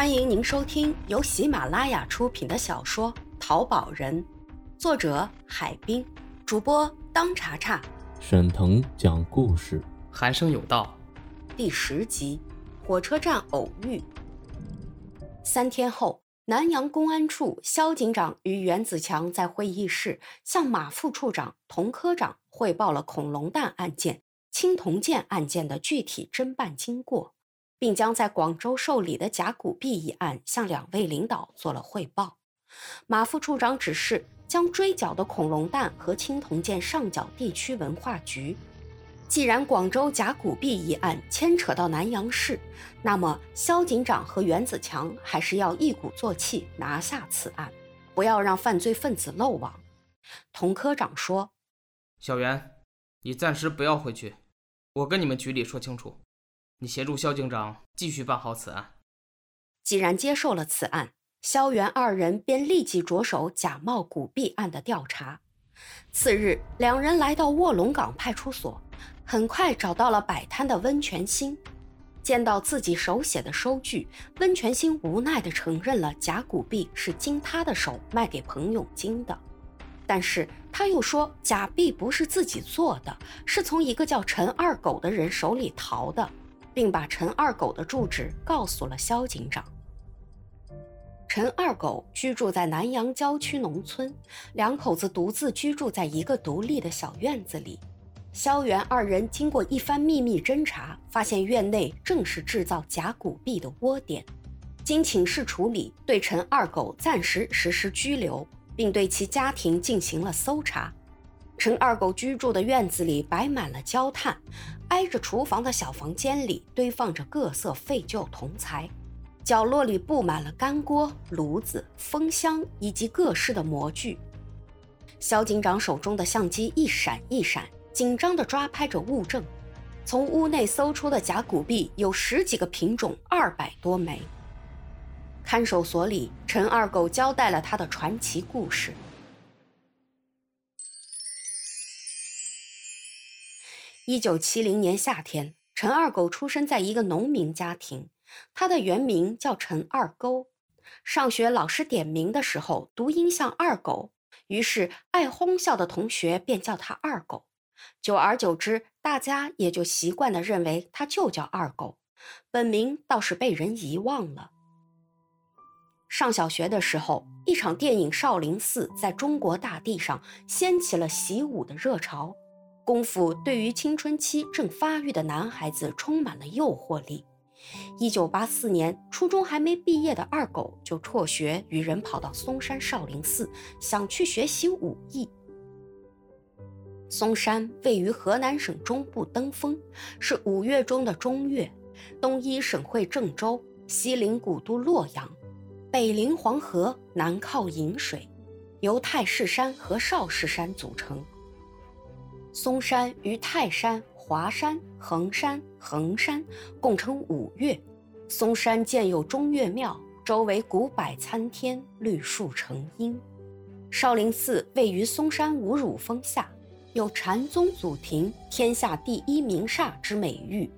欢迎您收听由喜马拉雅出品的小说《淘宝人》，作者海滨，主播当查查，沈腾讲故事，寒生有道，第十集，火车站偶遇。三天后，南阳公安处肖警长与袁子强在会议室向马副处长、童科长汇报了恐龙蛋案件、青铜剑案件的具体侦办经过。并将在广州受理的甲骨币一案向两位领导做了汇报。马副处长指示将追缴的恐龙蛋和青铜剑上缴地区文化局。既然广州甲骨币一案牵扯到南阳市，那么肖警长和袁子强还是要一鼓作气拿下此案，不要让犯罪分子漏网。童科长说：“小袁，你暂时不要回去，我跟你们局里说清楚。”你协助肖警长继续办好此案。既然接受了此案，肖元二人便立即着手假冒古币案的调查。次日，两人来到卧龙岗派出所，很快找到了摆摊的温泉星。见到自己手写的收据，温泉星无奈地承认了假古币是经他的手卖给彭永金的，但是他又说假币不是自己做的，是从一个叫陈二狗的人手里淘的。并把陈二狗的住址告诉了肖警长。陈二狗居住在南阳郊区农村，两口子独自居住在一个独立的小院子里。肖元二人经过一番秘密侦查，发现院内正是制造假古币的窝点。经请示处理，对陈二狗暂时实施拘留，并对其家庭进行了搜查。陈二狗居住的院子里摆满了焦炭，挨着厨房的小房间里堆放着各色废旧铜材，角落里布满了干锅、炉子、风箱以及各式的模具。肖警长手中的相机一闪一闪，紧张地抓拍着物证。从屋内搜出的假古币有十几个品种，二百多枚。看守所里，陈二狗交代了他的传奇故事。一九七零年夏天，陈二狗出生在一个农民家庭，他的原名叫陈二沟。上学老师点名的时候，读音像二狗，于是爱哄笑的同学便叫他二狗。久而久之，大家也就习惯地认为他就叫二狗，本名倒是被人遗忘了。上小学的时候，一场电影《少林寺》在中国大地上掀起了习武的热潮。功夫对于青春期正发育的男孩子充满了诱惑力。一九八四年，初中还没毕业的二狗就辍学，与人跑到嵩山少林寺，想去学习武艺。嵩山位于河南省中部登封，是五岳中的中岳，东依省会郑州，西临古都洛阳，北临黄河，南靠颍水，由太室山和少室山组成。嵩山与泰山、华山、衡山、衡山共称五岳。嵩山建有中岳庙，周围古柏参天，绿树成荫。少林寺位于嵩山五乳峰下，有禅宗祖庭、天下第一名刹之美誉，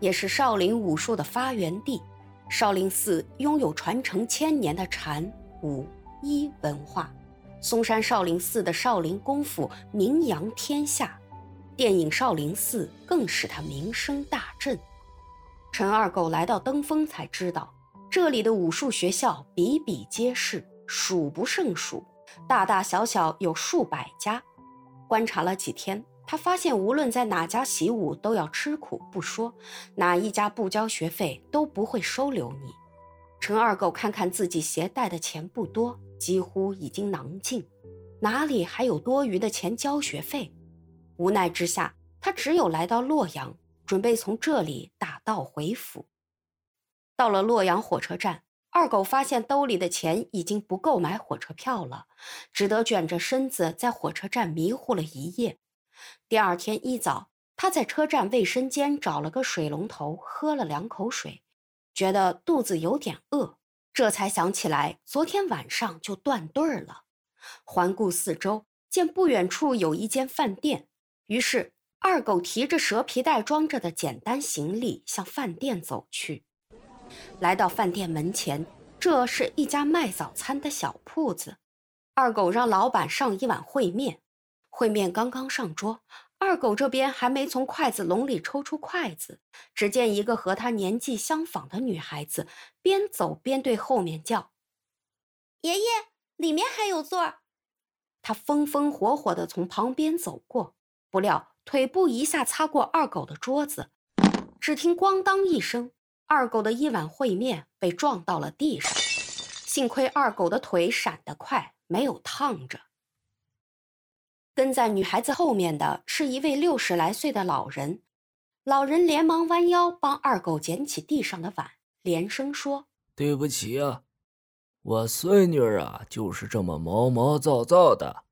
也是少林武术的发源地。少林寺拥有传承千年的禅、武、医文化。嵩山少林寺的少林功夫名扬天下，电影《少林寺》更使他名声大振。陈二狗来到登封才知道，这里的武术学校比比皆是，数不胜数，大大小小有数百家。观察了几天，他发现无论在哪家习武都要吃苦不说，哪一家不交学费都不会收留你。陈二狗看看自己携带的钱不多。几乎已经囊尽，哪里还有多余的钱交学费？无奈之下，他只有来到洛阳，准备从这里打道回府。到了洛阳火车站，二狗发现兜里的钱已经不够买火车票了，只得卷着身子在火车站迷糊了一夜。第二天一早，他在车站卫生间找了个水龙头，喝了两口水，觉得肚子有点饿。这才想起来，昨天晚上就断队儿了。环顾四周，见不远处有一间饭店，于是二狗提着蛇皮袋装着的简单行李向饭店走去。来到饭店门前，这是一家卖早餐的小铺子。二狗让老板上一碗烩面，烩面刚刚上桌，二狗这边还没从筷子笼里抽出筷子，只见一个和他年纪相仿的女孩子边走边对后面叫：“爷爷，里面还有座。”他风风火火地从旁边走过，不料腿部一下擦过二狗的桌子，只听“咣当”一声，二狗的一碗烩面被撞到了地上。幸亏二狗的腿闪得快。没有烫着。跟在女孩子后面的是一位六十来岁的老人，老人连忙弯腰帮二狗捡起地上的碗，连声说：“对不起啊，我孙女啊就是这么毛毛躁躁的。”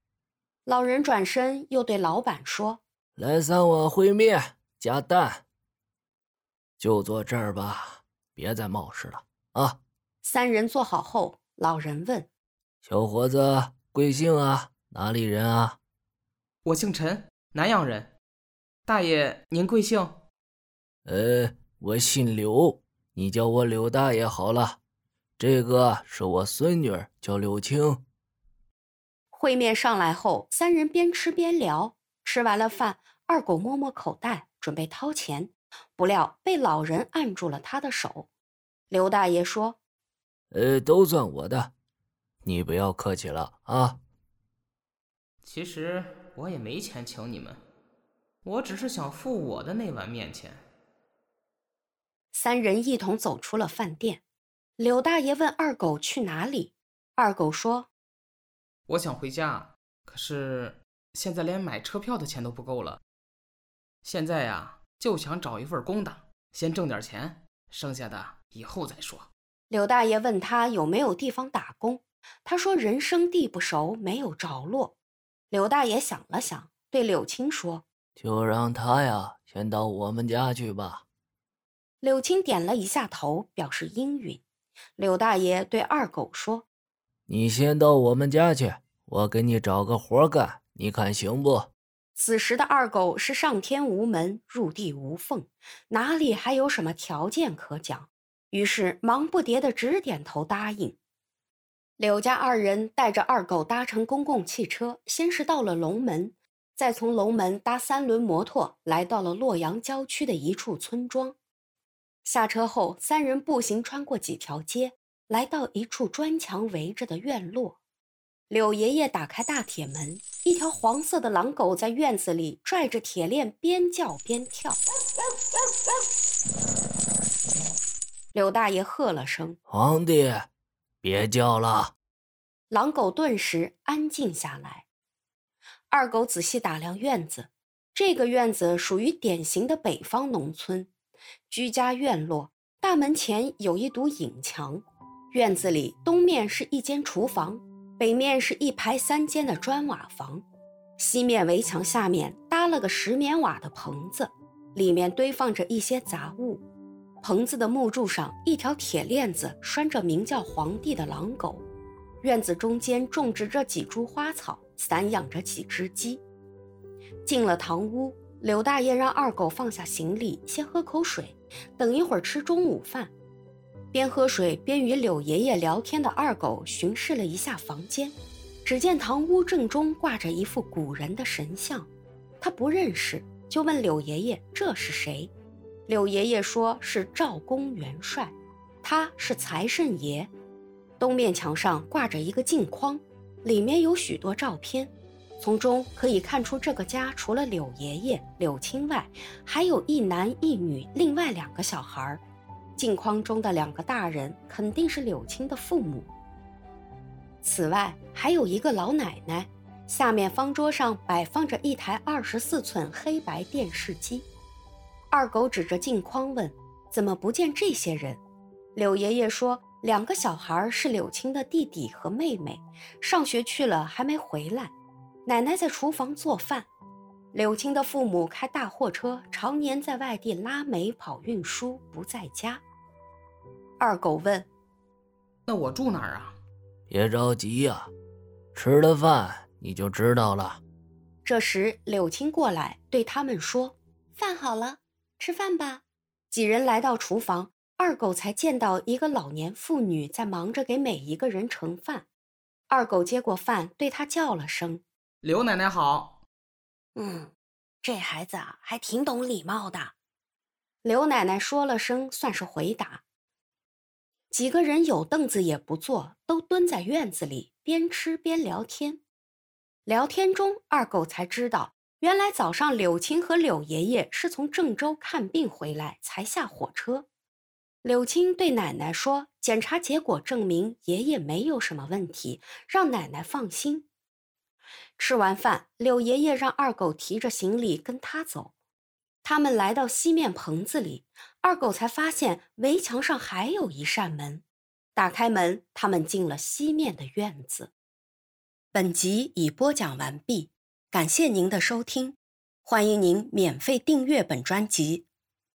老人转身又对老板说：“来三碗烩面加蛋，就坐这儿吧，别再冒失了啊。”三人坐好后，老人问。小伙子，贵姓啊？哪里人啊？我姓陈，南阳人。大爷，您贵姓？呃，我姓刘，你叫我刘大爷好了。这个是我孙女，叫柳青。烩面上来后，三人边吃边聊。吃完了饭，二狗摸摸口袋，准备掏钱，不料被老人按住了他的手。刘大爷说：“呃，都算我的。”你不要客气了啊！其实我也没钱请你们，我只是想付我的那碗面钱。三人一同走出了饭店。柳大爷问二狗去哪里，二狗说：“我想回家，可是现在连买车票的钱都不够了。现在呀，就想找一份工当，先挣点钱，剩下的以后再说。”柳大爷问他有没有地方打工。他说：“人生地不熟，没有着落。”刘大爷想了想，对柳青说：“就让他呀，先到我们家去吧。”柳青点了一下头，表示应允。柳大爷对二狗说：“你先到我们家去，我给你找个活干，你看行不？”此时的二狗是上天无门，入地无缝，哪里还有什么条件可讲？于是忙不迭的直点头答应。柳家二人带着二狗搭乘公共汽车，先是到了龙门，再从龙门搭三轮摩托来到了洛阳郊区的一处村庄。下车后，三人步行穿过几条街，来到一处砖墙围着的院落。柳爷爷打开大铁门，一条黄色的狼狗在院子里拽着铁链，边叫边跳。柳大爷喝了声：“皇帝！”别叫了！狼狗顿时安静下来。二狗仔细打量院子，这个院子属于典型的北方农村，居家院落，大门前有一堵影墙。院子里东面是一间厨房，北面是一排三间的砖瓦房，西面围墙下面搭了个石棉瓦的棚子，里面堆放着一些杂物。棚子的木柱上，一条铁链子拴着名叫皇帝的狼狗。院子中间种植着几株花草，散养着几只鸡。进了堂屋，柳大爷让二狗放下行李，先喝口水，等一会儿吃中午饭。边喝水边与柳爷爷聊天的二狗巡视了一下房间，只见堂屋正中挂着一副古人的神像，他不认识，就问柳爷爷这是谁。柳爷爷说是赵公元帅，他是财神爷。东面墙上挂着一个镜框，里面有许多照片，从中可以看出这个家除了柳爷爷、柳青外，还有一男一女，另外两个小孩。镜框中的两个大人肯定是柳青的父母。此外，还有一个老奶奶。下面方桌上摆放着一台二十四寸黑白电视机。二狗指着镜框问：“怎么不见这些人？”柳爷爷说：“两个小孩是柳青的弟弟和妹妹，上学去了还没回来。奶奶在厨房做饭。柳青的父母开大货车，常年在外地拉煤跑运输，不在家。”二狗问：“那我住哪儿啊？”别着急呀，吃了饭你就知道了。这时柳青过来对他们说：“饭好了。”吃饭吧。几人来到厨房，二狗才见到一个老年妇女在忙着给每一个人盛饭。二狗接过饭，对她叫了声：“刘奶奶好。”“嗯，这孩子啊，还挺懂礼貌的。”刘奶奶说了声，算是回答。几个人有凳子也不坐，都蹲在院子里，边吃边聊天。聊天中，二狗才知道，原来早上柳青和柳爷爷是从郑州看病回来才下火车。柳青对奶奶说：“检查结果证明爷爷没有什么问题，让奶奶放心。”吃完饭，柳爷爷让二狗提着行李跟他走。他们来到西面棚子里，二狗才发现围墙上还有一扇门。打开门，他们进了西面的院子。本集已播讲完毕，感谢您的收听，欢迎您免费订阅本专辑。